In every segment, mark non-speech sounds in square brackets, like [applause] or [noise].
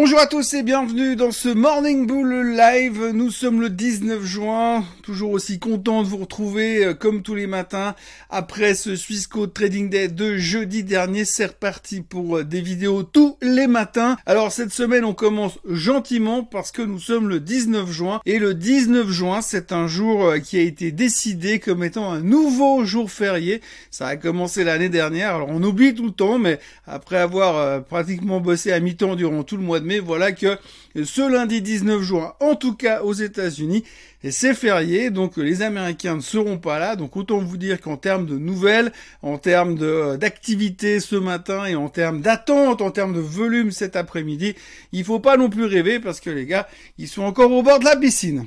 Bonjour à tous et bienvenue dans ce Morning Bull Live. Nous sommes le 19 juin, toujours aussi content de vous retrouver euh, comme tous les matins après ce Swissquote Trading Day de jeudi dernier. C'est reparti pour euh, des vidéos tous les matins. Alors cette semaine on commence gentiment parce que nous sommes le 19 juin et le 19 juin c'est un jour euh, qui a été décidé comme étant un nouveau jour férié. Ça a commencé l'année dernière. Alors on oublie tout le temps mais après avoir pratiquement bossé à mi-temps durant tout le mois mais voilà que ce lundi 19 juin, en tout cas aux États-Unis, c'est férié, donc les Américains ne seront pas là. Donc autant vous dire qu'en termes de nouvelles, en termes d'activité ce matin et en termes d'attente, en termes de volume cet après-midi, il faut pas non plus rêver parce que les gars, ils sont encore au bord de la piscine.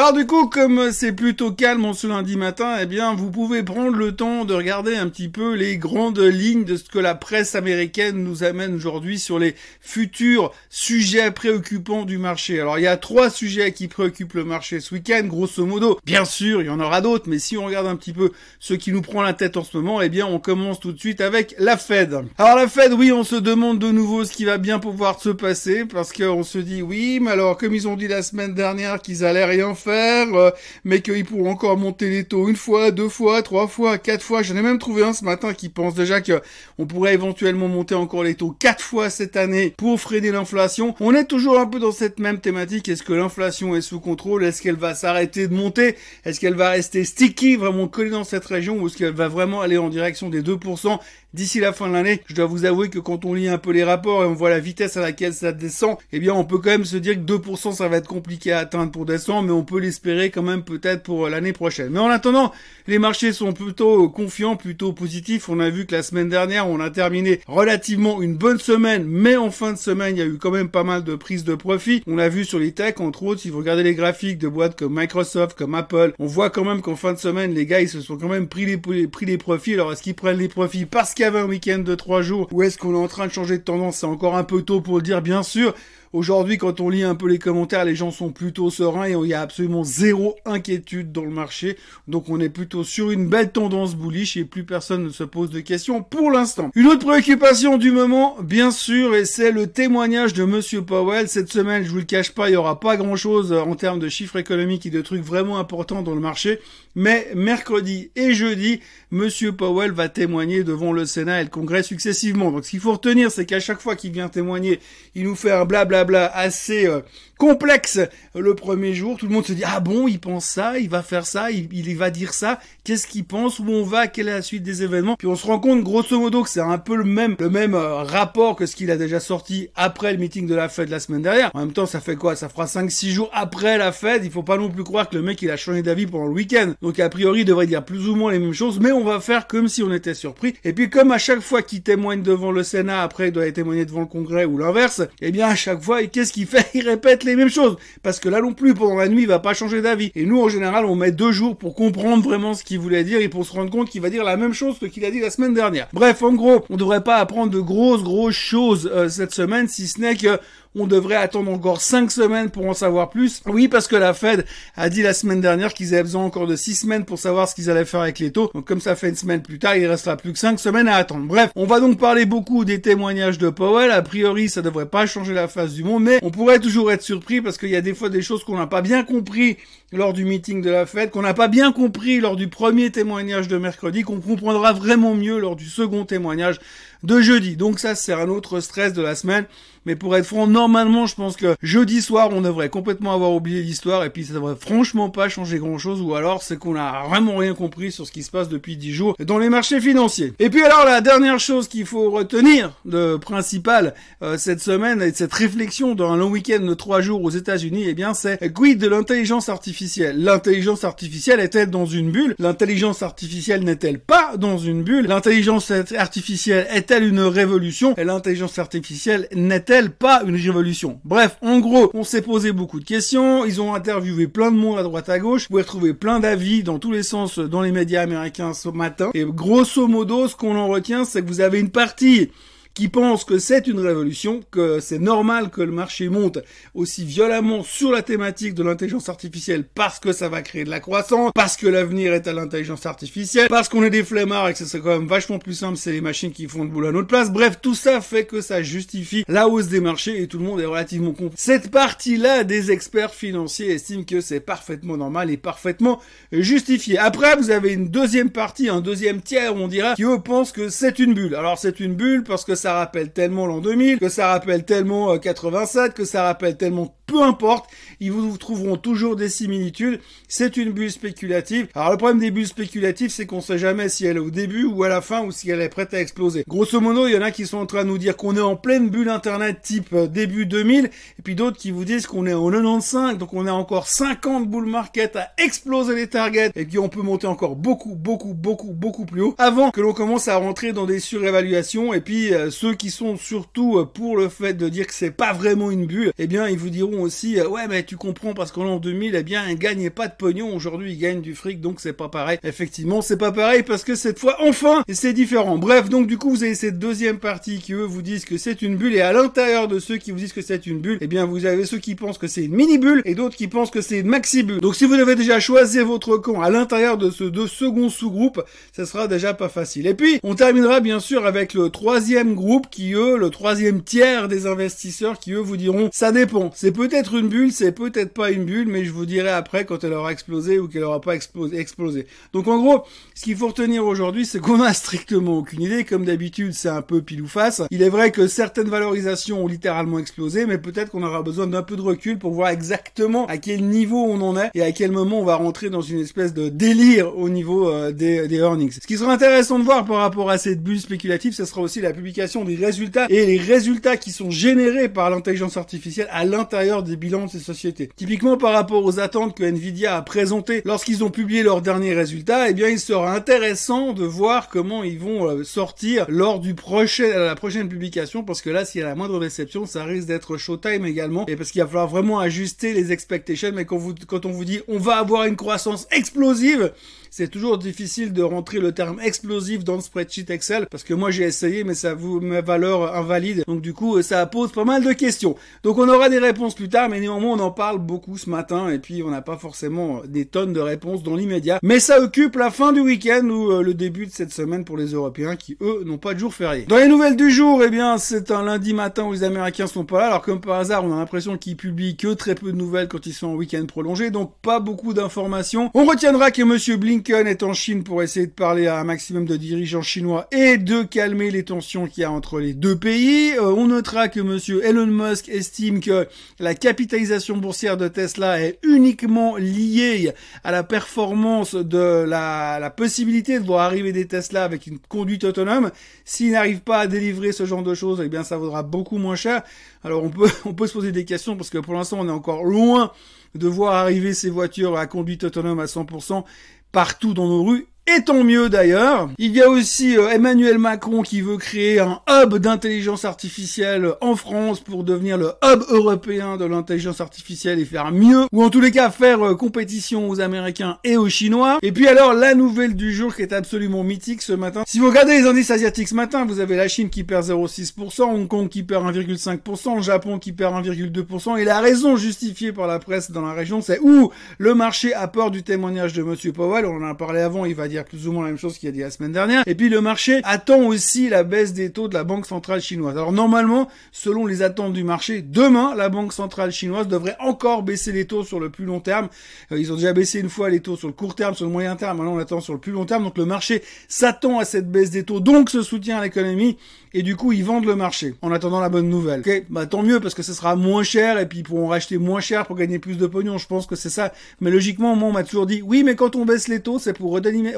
Alors du coup, comme c'est plutôt calme en ce lundi matin, eh bien, vous pouvez prendre le temps de regarder un petit peu les grandes lignes de ce que la presse américaine nous amène aujourd'hui sur les futurs sujets préoccupants du marché. Alors, il y a trois sujets qui préoccupent le marché ce week-end, grosso modo. Bien sûr, il y en aura d'autres, mais si on regarde un petit peu ce qui nous prend la tête en ce moment, eh bien, on commence tout de suite avec la Fed. Alors, la Fed, oui, on se demande de nouveau ce qui va bien pouvoir se passer, parce qu'on se dit, oui, mais alors, comme ils ont dit la semaine dernière qu'ils allaient rien faire, euh, mais qu'ils pourront encore monter les taux une fois, deux fois, trois fois, quatre fois. J'en ai même trouvé un ce matin qui pense déjà que on pourrait éventuellement monter encore les taux quatre fois cette année pour freiner l'inflation. On est toujours un peu dans cette même thématique. Est-ce que l'inflation est sous contrôle? Est-ce qu'elle va s'arrêter de monter? Est-ce qu'elle va rester sticky, vraiment collée dans cette région, ou est-ce qu'elle va vraiment aller en direction des 2% d'ici la fin de l'année. Je dois vous avouer que quand on lit un peu les rapports et on voit la vitesse à laquelle ça descend, eh bien on peut quand même se dire que 2% ça va être compliqué à atteindre pour descendre, mais on peut l'espérer quand même peut-être pour l'année prochaine. Mais en attendant, les marchés sont plutôt confiants, plutôt positifs. On a vu que la semaine dernière, on a terminé relativement une bonne semaine, mais en fin de semaine, il y a eu quand même pas mal de prises de profit. On a vu sur les techs, entre autres, si vous regardez les graphiques de boîtes comme Microsoft, comme Apple, on voit quand même qu'en fin de semaine, les gars, ils se sont quand même pris les, pris les profits. Alors, est-ce qu'ils prennent les profits parce qu'il un week-end de trois jours ou est-ce qu'on est en train de changer de tendance? C'est encore un peu tôt pour le dire, bien sûr. Aujourd'hui, quand on lit un peu les commentaires, les gens sont plutôt sereins et il y a absolument zéro inquiétude dans le marché. Donc on est plutôt sur une belle tendance bullish et plus personne ne se pose de questions pour l'instant. Une autre préoccupation du moment, bien sûr, et c'est le témoignage de Monsieur Powell. Cette semaine, je vous le cache pas, il y aura pas grand chose en termes de chiffres économiques et de trucs vraiment importants dans le marché. Mais mercredi et jeudi, Monsieur Powell va témoigner devant le Sénat et le Congrès successivement. Donc ce qu'il faut retenir, c'est qu'à chaque fois qu'il vient témoigner, il nous fait un blabla assez euh, complexe le premier jour. Tout le monde se dit ah bon, il pense ça, il va faire ça, il, il va dire ça. Qu'est-ce qu'il pense? Où on va? Quelle est la suite des événements? Puis on se rend compte grosso modo que c'est un peu le même le même euh, rapport que ce qu'il a déjà sorti après le meeting de la Fed la semaine dernière. En même temps, ça fait quoi? Ça fera 5-6 jours après la Fed. Il faut pas non plus croire que le mec il a changé d'avis pendant le week-end. Donc a priori, il devrait dire plus ou moins les mêmes choses, mais on va faire comme si on était surpris. Et puis comme à chaque fois qu'il témoigne devant le Sénat, après il doit témoigner devant le Congrès ou l'inverse, eh bien à chaque fois, qu'est-ce qu'il fait? [laughs] Il répète les mêmes choses. Parce que là non plus, pendant la nuit, il va pas changer d'avis. Et nous, en général, on met deux jours pour comprendre vraiment ce qu'il voulait dire et pour se rendre compte qu'il va dire la même chose que qu'il a dit la semaine dernière. Bref, en gros, on devrait pas apprendre de grosses, grosses choses euh, cette semaine, si ce n'est que on devrait attendre encore 5 semaines pour en savoir plus. Oui, parce que la Fed a dit la semaine dernière qu'ils avaient besoin encore de 6 semaines pour savoir ce qu'ils allaient faire avec les taux. Donc comme ça fait une semaine plus tard, il restera plus que 5 semaines à attendre. Bref, on va donc parler beaucoup des témoignages de Powell. A priori, ça devrait pas changer la face du monde, mais on pourrait toujours être surpris parce qu'il y a des fois des choses qu'on n'a pas bien compris lors du meeting de la Fed, qu'on n'a pas bien compris lors du premier témoignage de mercredi, qu'on comprendra vraiment mieux lors du second témoignage de jeudi. Donc ça, c'est un autre stress de la semaine. Mais pour être franc, normalement, je pense que jeudi soir, on devrait complètement avoir oublié l'histoire et puis ça devrait franchement pas changer grand chose ou alors c'est qu'on a vraiment rien compris sur ce qui se passe depuis 10 jours dans les marchés financiers. Et puis alors, la dernière chose qu'il faut retenir de principal euh, cette semaine et cette réflexion dans un long week-end de 3 jours aux États-Unis, eh bien, c'est quid de l'intelligence artificielle? L'intelligence artificielle est-elle dans une bulle? L'intelligence artificielle n'est-elle pas dans une bulle? L'intelligence artificielle est-elle une révolution? Et l'intelligence artificielle n'est pas une révolution? Bref, en gros, on s'est posé beaucoup de questions, ils ont interviewé plein de monde à droite à gauche, vous pouvez retrouver plein d'avis dans tous les sens dans les médias américains ce matin, et grosso modo, ce qu'on en retient, c'est que vous avez une partie qui pensent que c'est une révolution, que c'est normal que le marché monte aussi violemment sur la thématique de l'intelligence artificielle parce que ça va créer de la croissance, parce que l'avenir est à l'intelligence artificielle, parce qu'on est des flemmards et que c'est quand même vachement plus simple, c'est les machines qui font le boulot à notre place. Bref, tout ça fait que ça justifie la hausse des marchés et tout le monde est relativement content. Cette partie-là des experts financiers estiment que c'est parfaitement normal et parfaitement justifié. Après, vous avez une deuxième partie, un deuxième tiers, on dira, qui eux pensent que c'est une bulle. Alors c'est une bulle parce que ça rappelle tellement l'an 2000, que ça rappelle tellement 87, euh, que ça rappelle tellement peu importe, ils vous trouveront toujours des similitudes. C'est une bulle spéculative. Alors le problème des bulles spéculatives, c'est qu'on sait jamais si elle est au début ou à la fin ou si elle est prête à exploser. Grosso modo, il y en a qui sont en train de nous dire qu'on est en pleine bulle internet type euh, début 2000 et puis d'autres qui vous disent qu'on est en 95 donc on a encore 50 bull market à exploser les targets et puis on peut monter encore beaucoup beaucoup beaucoup beaucoup plus haut avant que l'on commence à rentrer dans des surévaluations et puis euh, ceux qui sont surtout euh, pour le fait de dire que c'est pas vraiment une bulle, eh bien ils vous diront aussi, euh, ouais, mais tu comprends parce qu'en l'an 2000, eh bien, ils gagnaient pas de pognon. Aujourd'hui, ils gagnent du fric, donc c'est pas pareil. Effectivement, c'est pas pareil parce que cette fois, enfin, c'est différent. Bref, donc du coup, vous avez cette deuxième partie qui eux vous disent que c'est une bulle et à l'intérieur de ceux qui vous disent que c'est une bulle, eh bien, vous avez ceux qui pensent que c'est une mini bulle et d'autres qui pensent que c'est une maxi bulle. Donc si vous avez déjà choisi votre camp à l'intérieur de ce deux seconds sous-groupe, ça sera déjà pas facile. Et puis, on terminera bien sûr avec le troisième groupe qui eux, le troisième tiers des investisseurs qui eux vous diront, ça dépend. C'est peut peut-être une bulle, c'est peut-être pas une bulle, mais je vous dirai après quand elle aura explosé ou qu'elle aura pas explosé. Donc en gros, ce qu'il faut retenir aujourd'hui, c'est qu'on a [laughs] strictement aucune idée. Comme d'habitude, c'est un peu pile ou face. Il est vrai que certaines valorisations ont littéralement explosé, mais peut-être qu'on aura besoin d'un peu de recul pour voir exactement à quel niveau on en est et à quel moment on va rentrer dans une espèce de délire au niveau euh, des earnings. Ce qui sera intéressant de voir par rapport à cette bulle spéculative, ce sera aussi la publication des résultats et les résultats qui sont générés par l'intelligence artificielle à l'intérieur des bilans de ces sociétés. Typiquement par rapport aux attentes que Nvidia a présentées lorsqu'ils ont publié leurs derniers résultats, eh bien il sera intéressant de voir comment ils vont euh, sortir lors du prochain, la prochaine publication parce que là s'il y a la moindre déception, ça risque d'être showtime également et parce qu'il va falloir vraiment ajuster les expectations mais quand vous, quand on vous dit on va avoir une croissance explosive, c'est toujours difficile de rentrer le terme explosif dans le spreadsheet Excel parce que moi j'ai essayé mais ça vous met valeur invalide. Donc du coup ça pose pas mal de questions. Donc on aura des réponses plus tard mais néanmoins on en parle beaucoup ce matin et puis on n'a pas forcément des tonnes de réponses dans l'immédiat. Mais ça occupe la fin du week-end ou euh, le début de cette semaine pour les Européens qui eux n'ont pas de jour férié. Dans les nouvelles du jour, eh bien c'est un lundi matin où les Américains sont pas là. Alors comme par hasard on a l'impression qu'ils publient que très peu de nouvelles quand ils sont en week-end prolongé donc pas beaucoup d'informations. On retiendra que Monsieur Blink Blinken est en Chine pour essayer de parler à un maximum de dirigeants chinois et de calmer les tensions qu'il y entre les deux pays. Euh, on notera que monsieur Elon Musk estime que la capitalisation boursière de Tesla est uniquement liée à la performance de la, la possibilité de voir arriver des Tesla avec une conduite autonome. S'il n'arrive pas à délivrer ce genre de choses, eh bien ça vaudra beaucoup moins cher. Alors on peut, [laughs] on peut se poser des questions parce que pour l'instant on est encore loin de voir arriver ces voitures à conduite autonome à 100% partout dans nos rues et tant mieux d'ailleurs. Il y a aussi euh, Emmanuel Macron qui veut créer un hub d'intelligence artificielle en France pour devenir le hub européen de l'intelligence artificielle et faire mieux, ou en tous les cas faire euh, compétition aux Américains et aux Chinois. Et puis alors la nouvelle du jour qui est absolument mythique ce matin. Si vous regardez les indices asiatiques ce matin, vous avez la Chine qui perd 0,6%, Hong Kong qui perd 1,5%, Japon qui perd 1,2%, et la raison justifiée par la presse dans la région, c'est où le marché a peur du témoignage de Monsieur Powell, on en a parlé avant, il va dire plus ou moins la même chose qu'il a dit la semaine dernière. Et puis le marché attend aussi la baisse des taux de la Banque centrale chinoise. Alors normalement, selon les attentes du marché, demain, la Banque centrale chinoise devrait encore baisser les taux sur le plus long terme. Euh, ils ont déjà baissé une fois les taux sur le court terme, sur le moyen terme. Maintenant, on attend sur le plus long terme. Donc le marché s'attend à cette baisse des taux, donc ce soutien à l'économie. Et du coup, ils vendent le marché en attendant la bonne nouvelle. Bah tant mieux parce que ce sera moins cher et puis ils pourront racheter moins cher pour gagner plus de pognon. Je pense que c'est ça. Mais logiquement, moi, on m'a toujours dit, oui, mais quand on baisse les taux, c'est pour redynamiser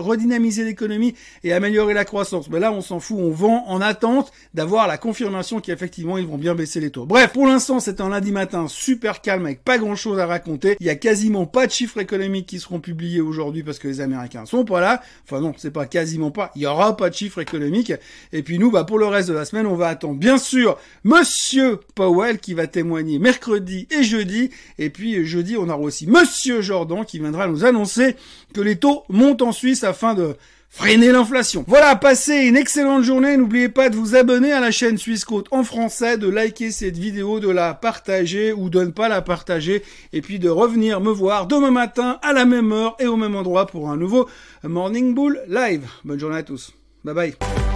l'économie et améliorer la croissance. Mais là, on s'en fout, on vend en attente d'avoir la confirmation qu'effectivement, ils vont bien baisser les taux. Bref, pour l'instant, c'est un lundi matin super calme avec pas grand chose à raconter. Il y a quasiment pas de chiffres économiques qui seront publiés aujourd'hui parce que les Américains sont pas là. Enfin non, c'est pas quasiment pas. Il y aura pas de chiffres économiques. Et puis nous, bah, pour le reste de la semaine, on va attendre bien sûr Monsieur Powell qui va témoigner mercredi et jeudi. Et puis jeudi, on aura aussi Monsieur Jordan qui viendra nous annoncer que les taux montent en Suisse afin de freiner l'inflation. Voilà, passez une excellente journée. N'oubliez pas de vous abonner à la chaîne Suisse Côte en français, de liker cette vidéo, de la partager ou de ne pas la partager, et puis de revenir me voir demain matin à la même heure et au même endroit pour un nouveau Morning Bull Live. Bonne journée à tous. Bye bye.